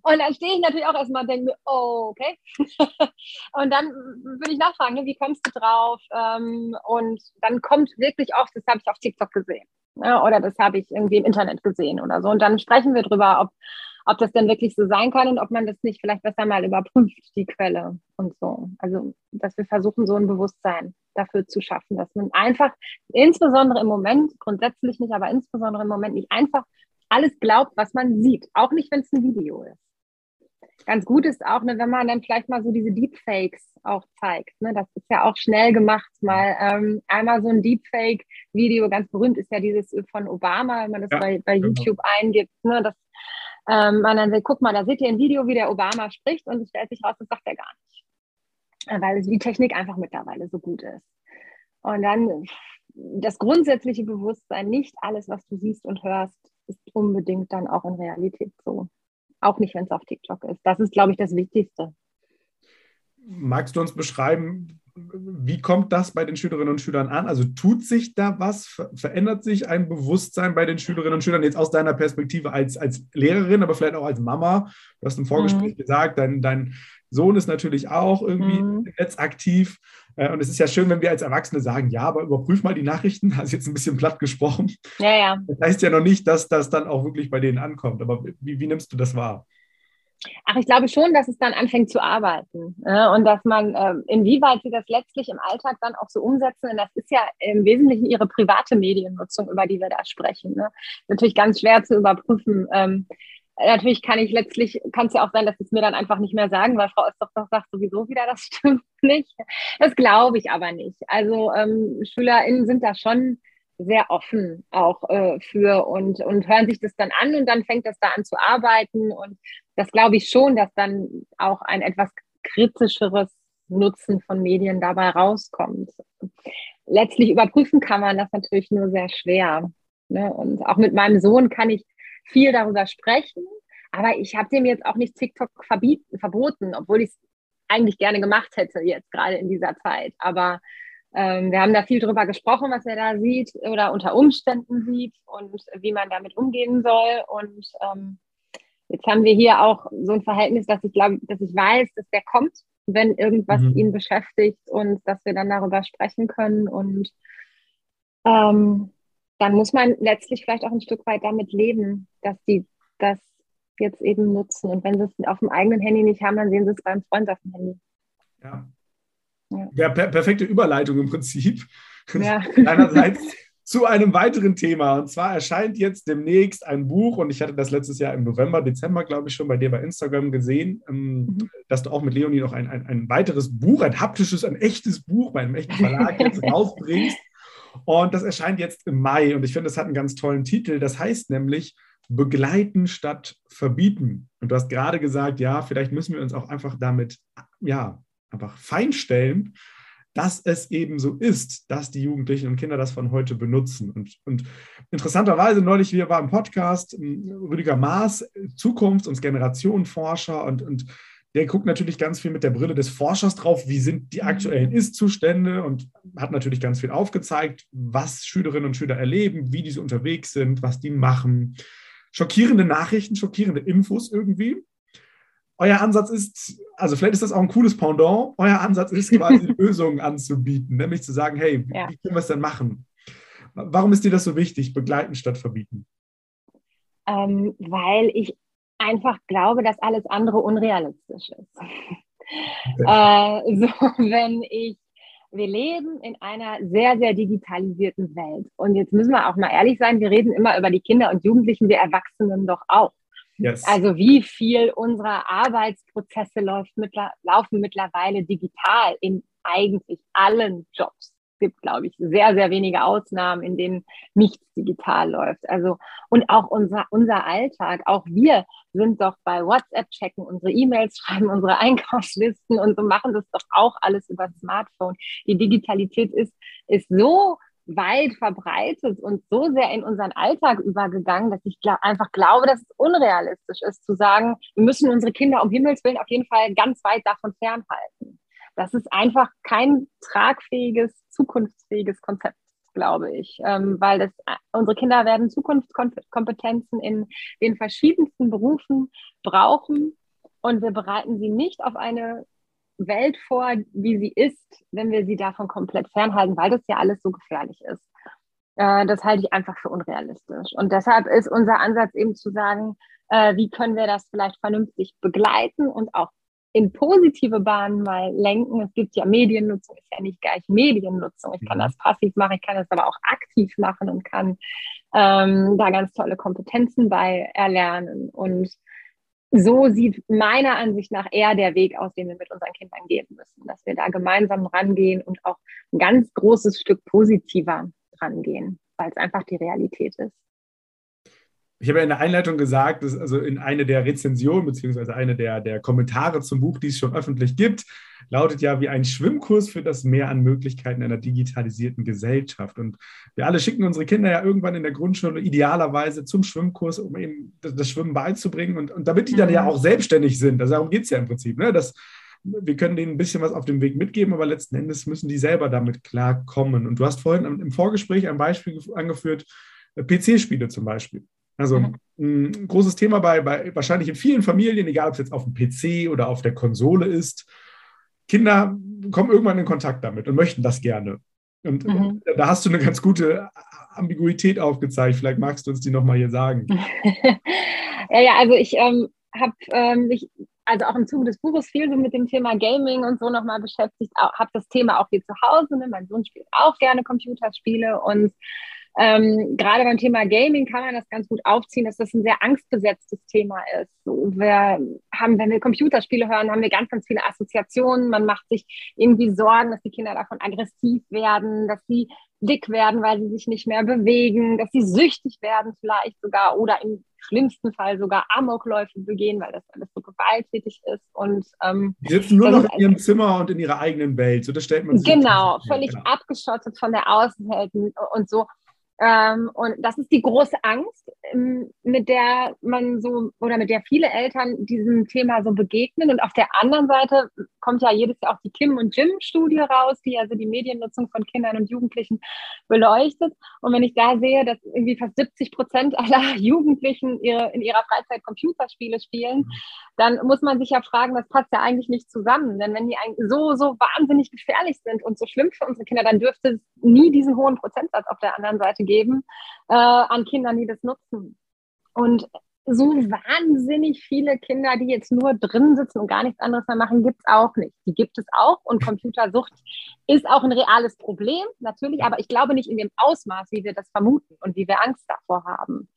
Und dann stehe ich natürlich auch erstmal und denke mir, oh, okay. und dann würde ich nachfragen, ne, wie kommst du drauf? Ähm, und dann kommt wirklich oft, das habe ich auf TikTok gesehen. Ne? Oder das habe ich irgendwie im Internet gesehen oder so. Und dann sprechen wir drüber, ob ob das denn wirklich so sein kann und ob man das nicht vielleicht besser mal überprüft, die Quelle. und so. Und ob man das nicht vielleicht besser mal überprüft, die Quelle und so. Also, dass wir versuchen, so ein Bewusstsein dafür zu schaffen, dass man einfach, insbesondere im Moment, grundsätzlich nicht, aber insbesondere im Moment nicht einfach alles glaubt, was man sieht. Auch nicht, wenn es ein Video ist ganz gut ist auch, ne, wenn man dann vielleicht mal so diese Deepfakes auch zeigt. Ne? Das ist ja auch schnell gemacht. Mal ähm, einmal so ein Deepfake-Video, ganz berühmt ist ja dieses von Obama, wenn man das ja, bei, bei genau. YouTube eingibt. Ne? Das, ähm, man dann guck mal, da seht ihr ein Video, wie der Obama spricht und es stellt sich raus, das sagt er gar nicht. Weil die Technik einfach mittlerweile so gut ist. Und dann das grundsätzliche Bewusstsein, nicht alles, was du siehst und hörst, ist unbedingt dann auch in Realität so. Auch nicht, wenn es auf TikTok ist. Das ist, glaube ich, das Wichtigste. Magst du uns beschreiben, wie kommt das bei den Schülerinnen und Schülern an? Also tut sich da was? Verändert sich ein Bewusstsein bei den Schülerinnen und Schülern jetzt aus deiner Perspektive als, als Lehrerin, aber vielleicht auch als Mama? Du hast im Vorgespräch mhm. gesagt, dein, dein Sohn ist natürlich auch irgendwie mhm. Netz aktiv. Äh, und es ist ja schön, wenn wir als Erwachsene sagen, ja, aber überprüf mal die Nachrichten. Hast jetzt ein bisschen platt gesprochen. Ja, ja. Das heißt ja noch nicht, dass das dann auch wirklich bei denen ankommt. Aber wie, wie nimmst du das wahr? Ach, ich glaube schon, dass es dann anfängt zu arbeiten äh, und dass man, äh, inwieweit sie das letztlich im Alltag dann auch so umsetzen. Und das ist ja im Wesentlichen ihre private Mediennutzung, über die wir da sprechen. Ne? Natürlich ganz schwer zu überprüfen. Ähm, natürlich kann ich letztlich, kann es ja auch sein, dass sie es mir dann einfach nicht mehr sagen, weil Frau Österhoff sagt sowieso wieder, das stimmt nicht. Das glaube ich aber nicht. Also ähm, SchülerInnen sind da schon sehr offen auch äh, für und, und hören sich das dann an und dann fängt das da an zu arbeiten. Und das glaube ich schon, dass dann auch ein etwas kritischeres Nutzen von Medien dabei rauskommt. Letztlich überprüfen kann man das natürlich nur sehr schwer. Ne? Und auch mit meinem Sohn kann ich viel darüber sprechen, aber ich habe dem jetzt auch nicht TikTok verbieten, verboten, obwohl ich es eigentlich gerne gemacht hätte jetzt gerade in dieser Zeit. Aber ähm, wir haben da viel drüber gesprochen, was er da sieht oder unter Umständen sieht und wie man damit umgehen soll. Und ähm, jetzt haben wir hier auch so ein Verhältnis, dass ich glaube, dass ich weiß, dass der kommt, wenn irgendwas mhm. ihn beschäftigt und dass wir dann darüber sprechen können. Und ähm, dann muss man letztlich vielleicht auch ein Stück weit damit leben, dass die das jetzt eben nutzen. Und wenn sie es auf dem eigenen Handy nicht haben, dann sehen sie es beim Freund auf dem Handy. Ja, ja, per perfekte Überleitung im Prinzip. Ja. Einerseits zu einem weiteren Thema. Und zwar erscheint jetzt demnächst ein Buch, und ich hatte das letztes Jahr im November, Dezember, glaube ich, schon bei dir bei Instagram gesehen, ähm, mhm. dass du auch mit Leonie noch ein, ein, ein weiteres Buch, ein haptisches, ein echtes Buch bei einem echten Verlag jetzt rausbringst. Und das erscheint jetzt im Mai. Und ich finde, das hat einen ganz tollen Titel. Das heißt nämlich Begleiten statt Verbieten. Und du hast gerade gesagt, ja, vielleicht müssen wir uns auch einfach damit ja, einfach feinstellen, dass es eben so ist, dass die Jugendlichen und Kinder das von heute benutzen. Und, und interessanterweise, neulich, wir waren im Podcast, ähm, Rüdiger Maas, Zukunfts- und Generationenforscher, und, und der guckt natürlich ganz viel mit der Brille des Forschers drauf, wie sind die aktuellen mhm. Ist-Zustände und hat natürlich ganz viel aufgezeigt, was Schülerinnen und Schüler erleben, wie diese unterwegs sind, was die machen. Schockierende Nachrichten, schockierende Infos irgendwie euer Ansatz ist, also vielleicht ist das auch ein cooles Pendant, euer Ansatz ist quasi Lösungen anzubieten, nämlich zu sagen, hey, ja. wie können wir es denn machen? Warum ist dir das so wichtig, begleiten statt verbieten? Ähm, weil ich einfach glaube, dass alles andere unrealistisch ist. Äh, so, wenn ich, wir leben in einer sehr, sehr digitalisierten Welt. Und jetzt müssen wir auch mal ehrlich sein, wir reden immer über die Kinder und Jugendlichen, wir Erwachsenen doch auch. Yes. Also wie viel unserer Arbeitsprozesse läuft mittler laufen mittlerweile digital in eigentlich allen Jobs. Es gibt, glaube ich, sehr, sehr wenige Ausnahmen, in denen nichts digital läuft. Also, und auch unser, unser Alltag, auch wir sind doch bei WhatsApp checken, unsere E-Mails schreiben, unsere Einkaufslisten und so machen das doch auch alles über Smartphone. Die Digitalität ist, ist so weit verbreitet und so sehr in unseren Alltag übergegangen, dass ich glaub, einfach glaube, dass es unrealistisch ist, zu sagen, wir müssen unsere Kinder um Himmels Willen auf jeden Fall ganz weit davon fernhalten. Das ist einfach kein tragfähiges, zukunftsfähiges Konzept, glaube ich, ähm, weil das, unsere Kinder werden Zukunftskompetenzen in den verschiedensten Berufen brauchen und wir bereiten sie nicht auf eine Welt vor, wie sie ist, wenn wir sie davon komplett fernhalten, weil das ja alles so gefährlich ist. Äh, das halte ich einfach für unrealistisch. Und deshalb ist unser Ansatz eben zu sagen, äh, wie können wir das vielleicht vernünftig begleiten und auch in positive Bahnen mal lenken. Es gibt ja Mediennutzung, ist ja nicht gleich Mediennutzung. Ich kann das passiv machen, ich kann das aber auch aktiv machen und kann ähm, da ganz tolle Kompetenzen bei erlernen. Und so sieht meiner Ansicht nach eher der Weg aus, den wir mit unseren Kindern gehen müssen, dass wir da gemeinsam rangehen und auch ein ganz großes Stück positiver rangehen, weil es einfach die Realität ist ich habe ja in der Einleitung gesagt, dass also in eine der Rezensionen beziehungsweise eine der, der Kommentare zum Buch, die es schon öffentlich gibt, lautet ja wie ein Schwimmkurs für das Mehr an Möglichkeiten einer digitalisierten Gesellschaft. Und wir alle schicken unsere Kinder ja irgendwann in der Grundschule idealerweise zum Schwimmkurs, um eben das Schwimmen beizubringen und, und damit die dann ja mhm. auch selbstständig sind. Also darum geht es ja im Prinzip, ne? dass wir können denen ein bisschen was auf dem Weg mitgeben, aber letzten Endes müssen die selber damit klarkommen. Und du hast vorhin im Vorgespräch ein Beispiel angeführt, äh, PC-Spiele zum Beispiel. Also mhm. ein großes Thema bei, bei wahrscheinlich in vielen Familien, egal ob es jetzt auf dem PC oder auf der Konsole ist. Kinder kommen irgendwann in Kontakt damit und möchten das gerne. Und mhm. da hast du eine ganz gute Ambiguität aufgezeigt. Vielleicht magst du uns die nochmal hier sagen. ja, ja, also ich ähm, habe ähm, mich also auch im Zuge des Buches viel so mit dem Thema Gaming und so nochmal beschäftigt, habe das Thema auch hier zu Hause. Ne? Mein Sohn spielt auch gerne Computerspiele und ähm, gerade beim Thema Gaming kann man das ganz gut aufziehen, dass das ein sehr angstbesetztes Thema ist. Wir haben, wenn wir Computerspiele hören, haben wir ganz, ganz viele Assoziationen. Man macht sich irgendwie Sorgen, dass die Kinder davon aggressiv werden, dass sie dick werden, weil sie sich nicht mehr bewegen, dass sie süchtig werden vielleicht sogar oder im schlimmsten Fall sogar Amokläufe begehen, weil das alles so gewalttätig ist. Und ähm, die sitzen nur noch in ihrem Zimmer und in ihrer eigenen Welt. So, das stellt man sich Genau, völlig ja. abgeschottet von der Außenwelt und so. Ähm, und das ist die große Angst, ähm, mit der man so oder mit der viele Eltern diesem Thema so begegnen. Und auf der anderen Seite kommt ja jedes Jahr auch die Kim und Jim Studie raus, die also die Mediennutzung von Kindern und Jugendlichen beleuchtet. Und wenn ich da sehe, dass irgendwie fast 70 Prozent aller Jugendlichen ihre, in ihrer Freizeit Computerspiele spielen, mhm. dann muss man sich ja fragen, das passt ja eigentlich nicht zusammen. Denn wenn die so, so wahnsinnig gefährlich sind und so schlimm für unsere Kinder, dann dürfte es nie diesen hohen Prozentsatz auf der anderen Seite geben äh, an Kindern, die das nutzen. Und so wahnsinnig viele Kinder, die jetzt nur drin sitzen und gar nichts anderes mehr machen, gibt es auch nicht. Die gibt es auch und Computersucht ist auch ein reales Problem, natürlich, aber ich glaube nicht in dem Ausmaß, wie wir das vermuten und wie wir Angst davor haben.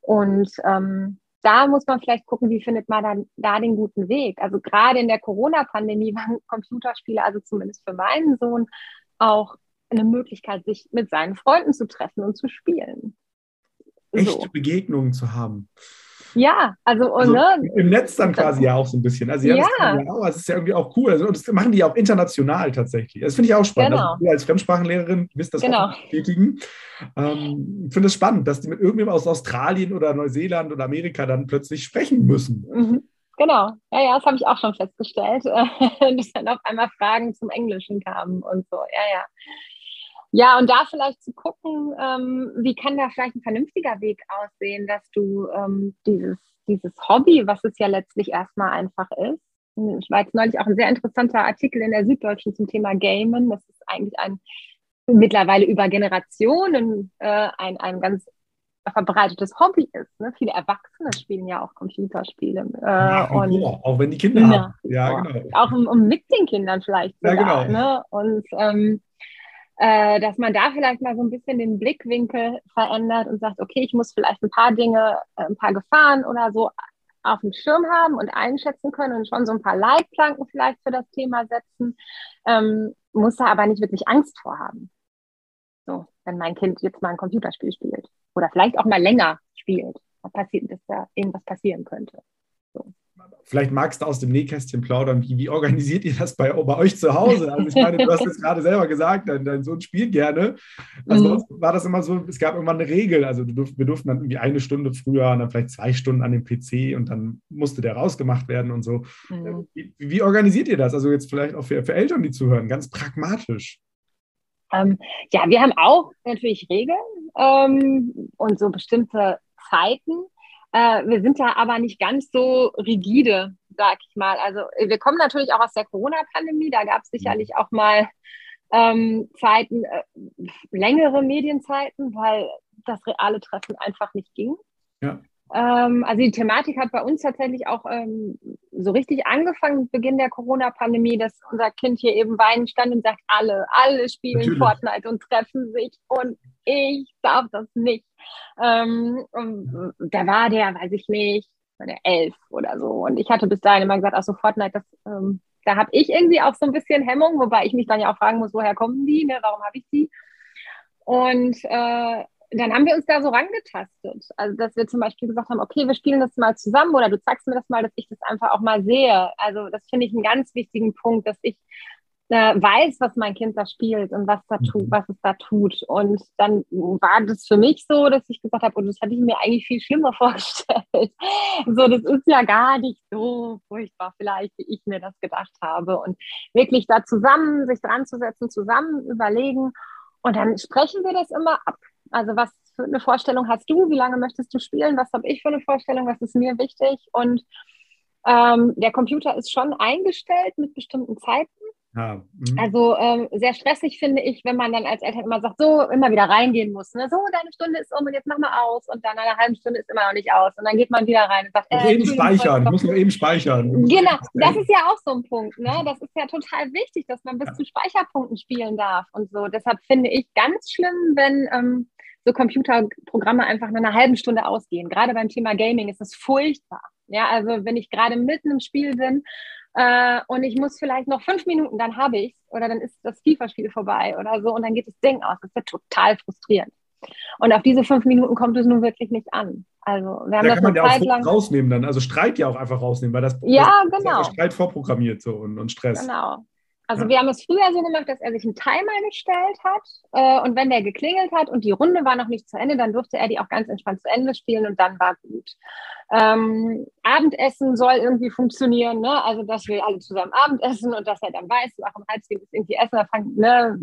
Und ähm, da muss man vielleicht gucken, wie findet man dann da den guten Weg. Also gerade in der Corona-Pandemie waren Computerspiele, also zumindest für meinen Sohn, auch eine Möglichkeit, sich mit seinen Freunden zu treffen und zu spielen. Echte so. Begegnungen zu haben. Ja, also, also ne, im Netz dann quasi ja auch so ein bisschen. Also ja, ja. Das, auch, das ist ja irgendwie auch cool. Also, und das machen die auch international tatsächlich. Das finde ich auch spannend. Genau. Also, als Fremdsprachenlehrerin wisst das genau. auch bestätigen. Ähm, ich finde es spannend, dass die mit irgendjemandem aus Australien oder Neuseeland oder Amerika dann plötzlich sprechen müssen. Mhm. Genau, ja, ja, das habe ich auch schon festgestellt, dass dann auf einmal Fragen zum Englischen kamen und so, ja, ja. Ja, und da vielleicht zu gucken, ähm, wie kann da vielleicht ein vernünftiger Weg aussehen, dass du ähm, dieses, dieses Hobby, was es ja letztlich erstmal einfach ist, ich war jetzt neulich auch ein sehr interessanter Artikel in der Süddeutschen zum Thema Gamen. Das ist eigentlich ein mittlerweile über Generationen äh, ein, ein ganz verbreitetes Hobby ist. Ne? Viele Erwachsene spielen ja auch Computerspiele. Äh, ja, und, ja, auch wenn die Kinder ja, haben. Ja, genau. Auch um, um, mit den Kindern vielleicht sogar. Ja, genau. Ne? Und ähm, äh, dass man da vielleicht mal so ein bisschen den Blickwinkel verändert und sagt, okay, ich muss vielleicht ein paar Dinge, äh, ein paar Gefahren oder so auf dem Schirm haben und einschätzen können und schon so ein paar Leitplanken vielleicht für das Thema setzen, ähm, muss da aber nicht wirklich Angst vorhaben. So, wenn mein Kind jetzt mal ein Computerspiel spielt oder vielleicht auch mal länger spielt, passiert, dass da irgendwas passieren könnte. So vielleicht magst du aus dem Nähkästchen plaudern, wie, wie organisiert ihr das bei, bei, euch zu Hause? Also ich meine, du hast jetzt gerade selber gesagt, dein, dein Sohn spielt gerne. Also mhm. war das immer so, es gab irgendwann eine Regel, also durf, wir durften dann irgendwie eine Stunde früher und dann vielleicht zwei Stunden an dem PC und dann musste der rausgemacht werden und so. Mhm. Wie, wie, organisiert ihr das? Also jetzt vielleicht auch für, für Eltern, die zuhören, ganz pragmatisch. Ähm, ja, wir haben auch natürlich Regeln ähm, und so bestimmte Zeiten. Äh, wir sind da aber nicht ganz so rigide, sag ich mal. Also wir kommen natürlich auch aus der Corona-Pandemie. Da gab es sicherlich auch mal ähm, Zeiten, äh, längere Medienzeiten, weil das reale Treffen einfach nicht ging. Ja. Ähm, also die Thematik hat bei uns tatsächlich auch ähm, so richtig angefangen mit Beginn der Corona-Pandemie, dass unser Kind hier eben weinen stand und sagt, alle, alle spielen Natürlich. Fortnite und treffen sich und ich darf das nicht. Ähm, da war der, weiß ich nicht, war der elf oder so. Und ich hatte bis dahin immer gesagt, ach so Fortnite, das, ähm, da habe ich irgendwie auch so ein bisschen Hemmung, wobei ich mich dann ja auch fragen muss, woher kommen die, ne? warum habe ich die? Und äh, dann haben wir uns da so rangetastet. Also, dass wir zum Beispiel gesagt haben, okay, wir spielen das mal zusammen oder du zeigst mir das mal, dass ich das einfach auch mal sehe. Also, das finde ich einen ganz wichtigen Punkt, dass ich weiß, was mein Kind da spielt und was da tut, mhm. was es da tut. Und dann war das für mich so, dass ich gesagt habe, und das hatte ich mir eigentlich viel schlimmer vorgestellt. so, das ist ja gar nicht so furchtbar vielleicht, wie ich mir das gedacht habe. Und wirklich da zusammen, sich dran zu setzen, zusammen überlegen. Und dann sprechen wir das immer ab. Also was für eine Vorstellung hast du? Wie lange möchtest du spielen? Was habe ich für eine Vorstellung? Was ist mir wichtig? Und ähm, der Computer ist schon eingestellt mit bestimmten Zeiten. Ja. Mhm. Also ähm, sehr stressig finde ich, wenn man dann als Eltern immer sagt, so immer wieder reingehen muss. Ne? So, deine Stunde ist um und jetzt mach mal aus. Und dann eine halbe Stunde ist immer noch nicht aus. Und dann geht man wieder rein und sagt, äh, eben speichern, ich muss noch eben speichern. Genau, das ist ja auch so ein Punkt. Ne? Das ist ja total wichtig, dass man bis ja. zu Speicherpunkten spielen darf und so. Deshalb finde ich ganz schlimm, wenn ähm, so Computerprogramme einfach nach einer halben Stunde ausgehen. Gerade beim Thema Gaming ist das furchtbar. Ja, also wenn ich gerade mitten im Spiel bin äh, und ich muss vielleicht noch fünf Minuten, dann habe ich oder dann ist das FIFA-Spiel vorbei oder so und dann geht das Ding aus. Das ist ja total frustrierend. Und auf diese fünf Minuten kommt es nun wirklich nicht an. Also wir haben da das kann man ja Zeit auch lang rausnehmen dann, also Streit ja auch einfach rausnehmen, weil das, ja, das genau. Streit vorprogrammiert so und, und Stress. Genau. Also ja. wir haben es früher so gemacht, dass er sich einen Timer gestellt hat äh, und wenn der geklingelt hat und die Runde war noch nicht zu Ende, dann durfte er die auch ganz entspannt zu Ende spielen und dann war gut. Ähm, Abendessen soll irgendwie funktionieren, ne? also dass wir alle zusammen Abendessen und dass er dann weiß, ach, um halb zehn ist irgendwie Essen, dann fangen, ne,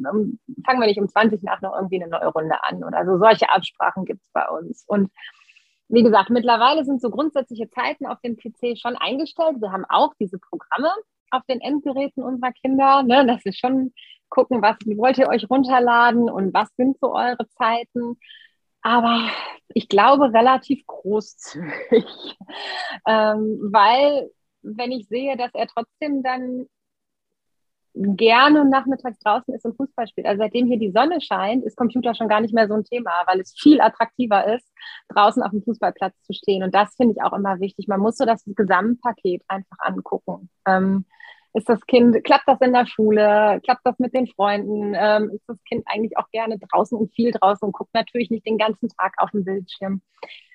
fangen wir nicht um 20 nach noch irgendwie eine neue Runde an oder so. Solche Absprachen gibt es bei uns. Und wie gesagt, mittlerweile sind so grundsätzliche Zeiten auf dem PC schon eingestellt. Wir haben auch diese Programme, auf den Endgeräten unserer Kinder, ne, dass wir schon gucken, was wollt ihr euch runterladen und was sind so eure Zeiten. Aber ich glaube relativ großzügig, ähm, weil wenn ich sehe, dass er trotzdem dann gerne nachmittags draußen ist und Fußball spielt. Also seitdem hier die Sonne scheint, ist Computer schon gar nicht mehr so ein Thema, weil es viel attraktiver ist, draußen auf dem Fußballplatz zu stehen. Und das finde ich auch immer wichtig. Man muss so das Gesamtpaket einfach angucken. Ähm, ist das Kind, klappt das in der Schule, klappt das mit den Freunden, ähm, ist das Kind eigentlich auch gerne draußen und viel draußen und guckt natürlich nicht den ganzen Tag auf den Bildschirm.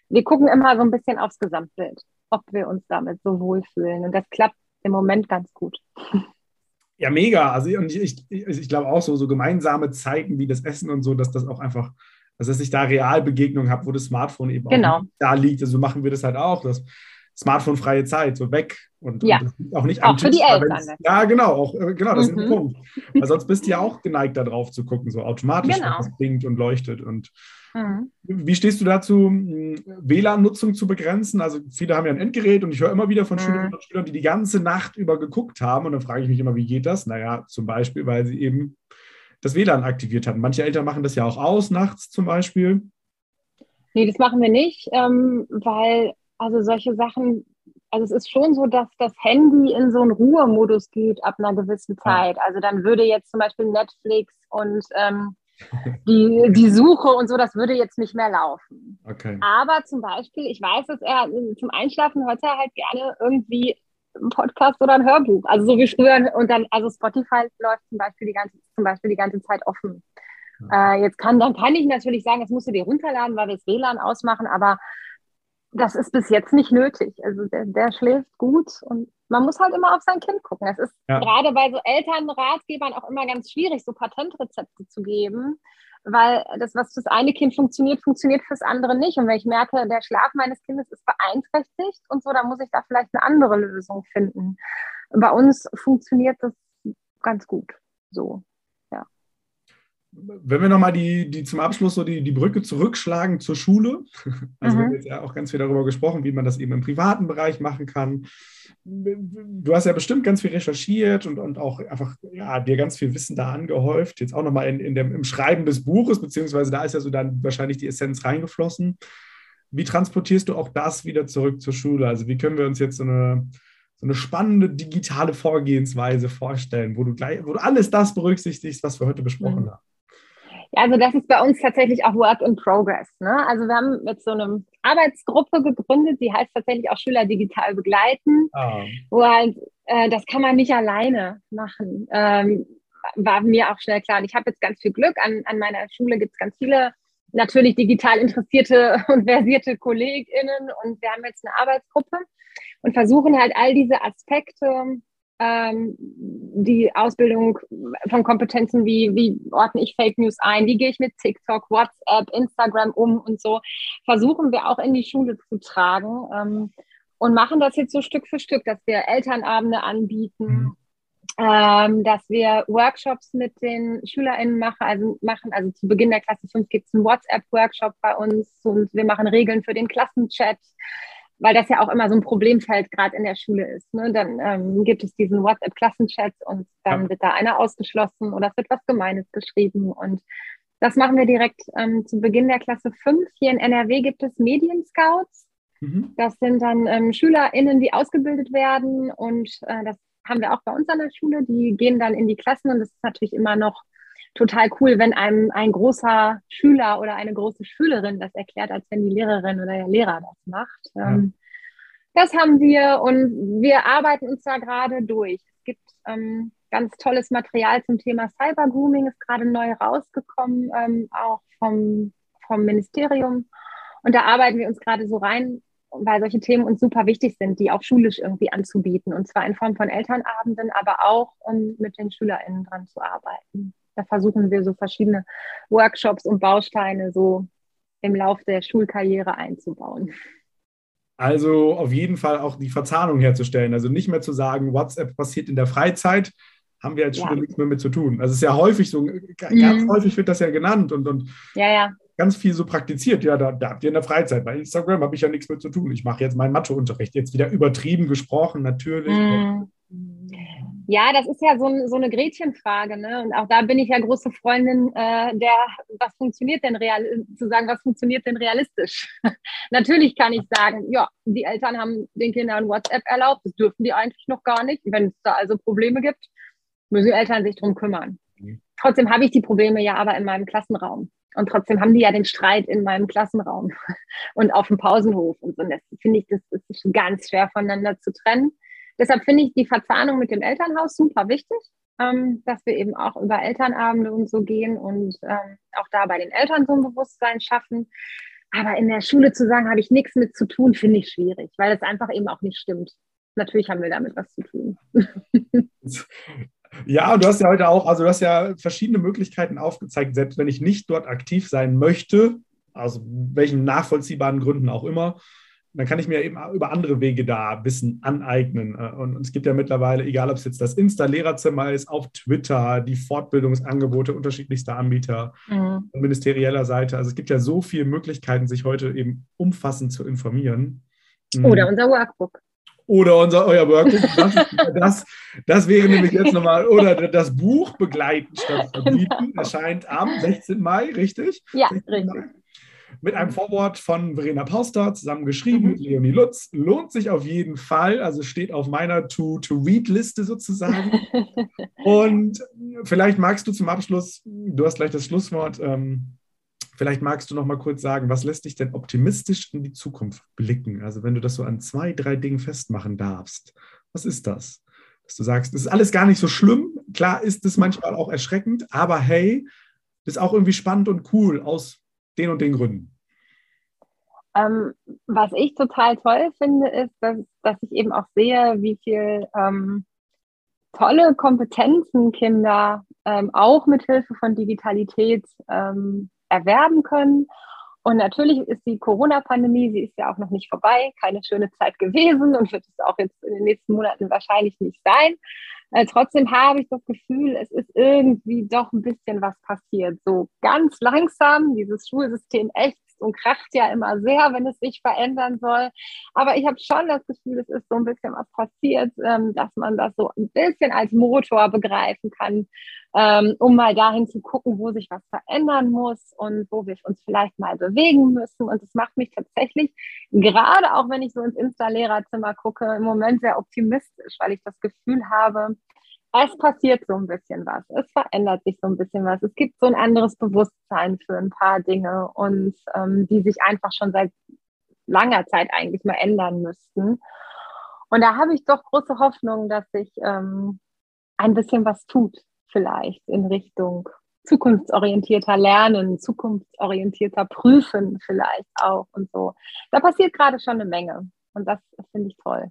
Wir gucken immer so ein bisschen aufs Gesamtbild, ob wir uns damit so wohlfühlen. Und das klappt im Moment ganz gut. Ja, mega. Also und ich, ich, ich glaube auch so, so gemeinsame Zeiten wie das Essen und so, dass das auch einfach, also dass ich da Realbegegnungen habe, wo das Smartphone eben genau. auch da liegt. Also so machen wir das halt auch. Das Smartphone-freie Zeit, so weg. Und, ja. und auch nicht am auch Tisch. Für die Eltern. Ja, genau, auch, äh, genau, das mhm. ist ein Punkt. Weil sonst bist du ja auch geneigt, da drauf zu gucken, so automatisch, genau. was blinkt und leuchtet. Und mhm. wie stehst du dazu, WLAN-Nutzung zu begrenzen? Also viele haben ja ein Endgerät und ich höre immer wieder von mhm. Schülerinnen und Schülern, die die ganze Nacht über geguckt haben. Und dann frage ich mich immer, wie geht das? Naja, zum Beispiel, weil sie eben das WLAN aktiviert hatten. Manche Eltern machen das ja auch aus, nachts zum Beispiel. Nee, das machen wir nicht, ähm, weil also solche Sachen, also es ist schon so, dass das Handy in so einen Ruhemodus geht ab einer gewissen Zeit. Also dann würde jetzt zum Beispiel Netflix und ähm, die, die Suche und so, das würde jetzt nicht mehr laufen. Okay. Aber zum Beispiel, ich weiß, dass er zum Einschlafen hört er halt gerne irgendwie einen Podcast oder ein Hörbuch. Also so wie früher und dann, also Spotify läuft zum Beispiel die ganze, zum Beispiel die ganze Zeit offen. Ja. Äh, jetzt kann, dann kann ich natürlich sagen, das musst du dir runterladen, weil wir das WLAN ausmachen, aber das ist bis jetzt nicht nötig. Also der, der, schläft gut und man muss halt immer auf sein Kind gucken. Es ist ja. gerade bei so Elternratgebern auch immer ganz schwierig, so Patentrezepte zu geben, weil das, was fürs eine Kind funktioniert, funktioniert fürs andere nicht. Und wenn ich merke, der Schlaf meines Kindes ist beeinträchtigt und so, dann muss ich da vielleicht eine andere Lösung finden. Bei uns funktioniert das ganz gut so wenn wir nochmal die, die zum Abschluss so die, die Brücke zurückschlagen zur Schule, also mhm. wir haben jetzt ja auch ganz viel darüber gesprochen, wie man das eben im privaten Bereich machen kann. Du hast ja bestimmt ganz viel recherchiert und, und auch einfach ja, dir ganz viel Wissen da angehäuft. Jetzt auch nochmal in, in dem, im Schreiben des Buches, beziehungsweise da ist ja so dann wahrscheinlich die Essenz reingeflossen. Wie transportierst du auch das wieder zurück zur Schule? Also wie können wir uns jetzt so eine, so eine spannende digitale Vorgehensweise vorstellen, wo du, gleich, wo du alles das berücksichtigst, was wir heute besprochen mhm. haben? Ja, also das ist bei uns tatsächlich auch Work in Progress. Ne? Also wir haben mit so einer Arbeitsgruppe gegründet, die heißt tatsächlich auch Schüler digital begleiten, ah. wo halt, äh, das kann man nicht alleine machen. Ähm, war mir auch schnell klar. Und ich habe jetzt ganz viel Glück. An, an meiner Schule gibt es ganz viele natürlich digital interessierte und versierte KollegInnen und wir haben jetzt eine Arbeitsgruppe und versuchen halt all diese Aspekte ähm, die Ausbildung von Kompetenzen wie, wie ordne ich Fake News ein, wie gehe ich mit TikTok, WhatsApp, Instagram um und so, versuchen wir auch in die Schule zu tragen ähm, und machen das jetzt so Stück für Stück, dass wir Elternabende anbieten, mhm. ähm, dass wir Workshops mit den SchülerInnen machen, also machen, also zu Beginn der Klasse 5 gibt es einen WhatsApp-Workshop bei uns und wir machen Regeln für den Klassenchat weil das ja auch immer so ein Problemfeld gerade in der Schule ist. Ne? Dann ähm, gibt es diesen WhatsApp-Klassenchat und dann ja. wird da einer ausgeschlossen oder es wird was Gemeines geschrieben. Und das machen wir direkt ähm, zu Beginn der Klasse 5. Hier in NRW gibt es Medienscouts. Mhm. Das sind dann ähm, SchülerInnen, die ausgebildet werden und äh, das haben wir auch bei uns an der Schule. Die gehen dann in die Klassen und das ist natürlich immer noch total cool, wenn einem ein großer Schüler oder eine große Schülerin das erklärt, als wenn die Lehrerin oder der Lehrer das macht. Ja. Ähm, das haben wir und wir arbeiten uns da gerade durch. Es gibt ähm, ganz tolles Material zum Thema Cybergrooming, ist gerade neu rausgekommen, ähm, auch vom, vom Ministerium. Und da arbeiten wir uns gerade so rein, weil solche Themen uns super wichtig sind, die auch schulisch irgendwie anzubieten. Und zwar in Form von Elternabenden, aber auch um mit den SchülerInnen dran zu arbeiten. Da versuchen wir so verschiedene Workshops und Bausteine so im Laufe der Schulkarriere einzubauen. Also auf jeden Fall auch die Verzahnung herzustellen. Also nicht mehr zu sagen, WhatsApp passiert in der Freizeit, haben wir als Schule ja. nichts mehr mit zu tun. Also es ist ja häufig so, ganz mhm. häufig wird das ja genannt und, und ja, ja. ganz viel so praktiziert. Ja, da, da habt ihr in der Freizeit. Bei Instagram habe ich ja nichts mehr zu tun. Ich mache jetzt meinen Matheunterricht. Jetzt wieder übertrieben gesprochen, natürlich. Mhm. Ja, das ist ja so, so eine Gretchenfrage. Ne? Und auch da bin ich ja große Freundin äh, der, was funktioniert denn real, zu sagen, was funktioniert denn realistisch? Natürlich kann ich sagen, ja, die Eltern haben den Kindern WhatsApp erlaubt, das dürfen die eigentlich noch gar nicht. Wenn es da also Probleme gibt, müssen die Eltern sich drum kümmern. Mhm. Trotzdem habe ich die Probleme ja aber in meinem Klassenraum. Und trotzdem haben die ja den Streit in meinem Klassenraum und auf dem Pausenhof. Und so. Und das finde ich, das ist ganz schwer voneinander zu trennen. Deshalb finde ich die Verzahnung mit dem Elternhaus super wichtig, ähm, dass wir eben auch über Elternabende und so gehen und ähm, auch da bei den Eltern so ein Bewusstsein schaffen. Aber in der Schule zu sagen, habe ich nichts mit zu tun, finde ich schwierig, weil es einfach eben auch nicht stimmt. Natürlich haben wir damit was zu tun. Ja, du hast ja heute auch, also du hast ja verschiedene Möglichkeiten aufgezeigt, selbst wenn ich nicht dort aktiv sein möchte, aus welchen nachvollziehbaren Gründen auch immer, dann kann ich mir eben über andere Wege da Wissen aneignen. Äh, und es gibt ja mittlerweile, egal ob es jetzt das Insta-Lehrerzimmer ist, auf Twitter, die Fortbildungsangebote unterschiedlichster Anbieter, mhm. ministerieller Seite. Also es gibt ja so viele Möglichkeiten, sich heute eben umfassend zu informieren. Mhm. Oder unser Workbook. Oder unser euer Workbook. Das, das, das wäre nämlich jetzt nochmal, oder das Buch begleiten statt verbieten, erscheint am 16. Mai, richtig? Ja, richtig. Mai mit einem Vorwort von Verena Pauster zusammen geschrieben mhm. mit Leonie Lutz. Lohnt sich auf jeden Fall, also steht auf meiner To-Read-Liste sozusagen. Und vielleicht magst du zum Abschluss, du hast gleich das Schlusswort, ähm, vielleicht magst du noch mal kurz sagen, was lässt dich denn optimistisch in die Zukunft blicken? Also wenn du das so an zwei, drei Dingen festmachen darfst, was ist das? Dass du sagst, das ist alles gar nicht so schlimm. Klar ist es manchmal auch erschreckend, aber hey, das ist auch irgendwie spannend und cool aus den und den Gründen? Ähm, was ich total toll finde, ist, dass, dass ich eben auch sehe, wie viel ähm, tolle Kompetenzen Kinder ähm, auch mit Hilfe von Digitalität ähm, erwerben können Und natürlich ist die Corona-Pandemie, sie ist ja auch noch nicht vorbei, keine schöne Zeit gewesen und wird es auch jetzt in den nächsten Monaten wahrscheinlich nicht sein. Äh, trotzdem habe ich das Gefühl, es ist irgendwie doch ein bisschen was passiert. So ganz langsam, dieses Schulsystem echt und kracht ja immer sehr, wenn es sich verändern soll. Aber ich habe schon das Gefühl, es ist so ein bisschen was passiert, ähm, dass man das so ein bisschen als Motor begreifen kann, ähm, um mal dahin zu gucken, wo sich was verändern muss und wo wir uns vielleicht mal bewegen müssen. Und das macht mich tatsächlich, gerade auch wenn ich so ins Insta-Lehrerzimmer gucke, im Moment sehr optimistisch, weil ich das Gefühl habe, es passiert so ein bisschen was. Es verändert sich so ein bisschen was. Es gibt so ein anderes Bewusstsein für ein paar Dinge und ähm, die sich einfach schon seit langer Zeit eigentlich mal ändern müssten. Und da habe ich doch große Hoffnung, dass sich ähm, ein bisschen was tut, vielleicht in Richtung zukunftsorientierter Lernen, zukunftsorientierter Prüfen vielleicht auch und so. Da passiert gerade schon eine Menge und das finde ich toll.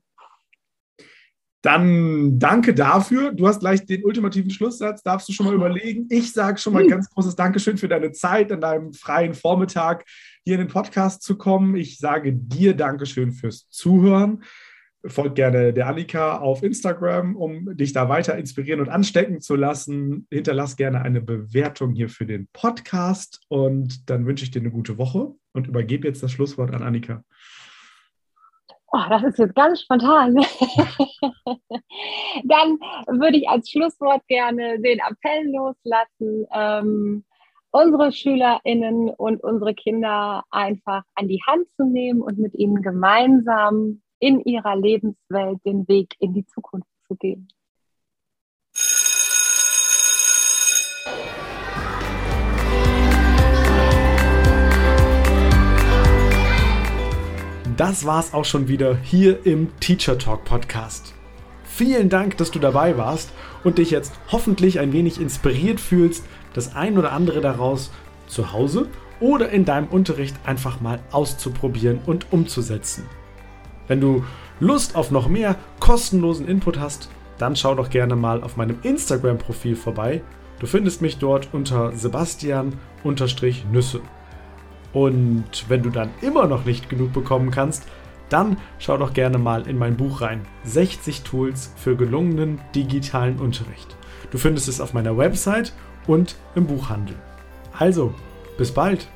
Dann danke dafür. Du hast gleich den ultimativen Schlusssatz, darfst du schon mal überlegen. Ich sage schon mal ein ganz großes Dankeschön für deine Zeit, an deinem freien Vormittag hier in den Podcast zu kommen. Ich sage dir Dankeschön fürs Zuhören. Folgt gerne der Annika auf Instagram, um dich da weiter inspirieren und anstecken zu lassen. Hinterlass gerne eine Bewertung hier für den Podcast und dann wünsche ich dir eine gute Woche und übergebe jetzt das Schlusswort an Annika. Oh, das ist jetzt ganz spontan. Dann würde ich als Schlusswort gerne den Appell loslassen, ähm, unsere SchülerInnen und unsere Kinder einfach an die Hand zu nehmen und mit ihnen gemeinsam in ihrer Lebenswelt den Weg in die Zukunft zu gehen. Das war's auch schon wieder hier im Teacher Talk Podcast. Vielen Dank, dass du dabei warst und dich jetzt hoffentlich ein wenig inspiriert fühlst, das ein oder andere daraus zu Hause oder in deinem Unterricht einfach mal auszuprobieren und umzusetzen. Wenn du Lust auf noch mehr kostenlosen Input hast, dann schau doch gerne mal auf meinem Instagram-Profil vorbei. Du findest mich dort unter Sebastian-Nüsse. Und wenn du dann immer noch nicht genug bekommen kannst, dann schau doch gerne mal in mein Buch rein. 60 Tools für gelungenen digitalen Unterricht. Du findest es auf meiner Website und im Buchhandel. Also, bis bald!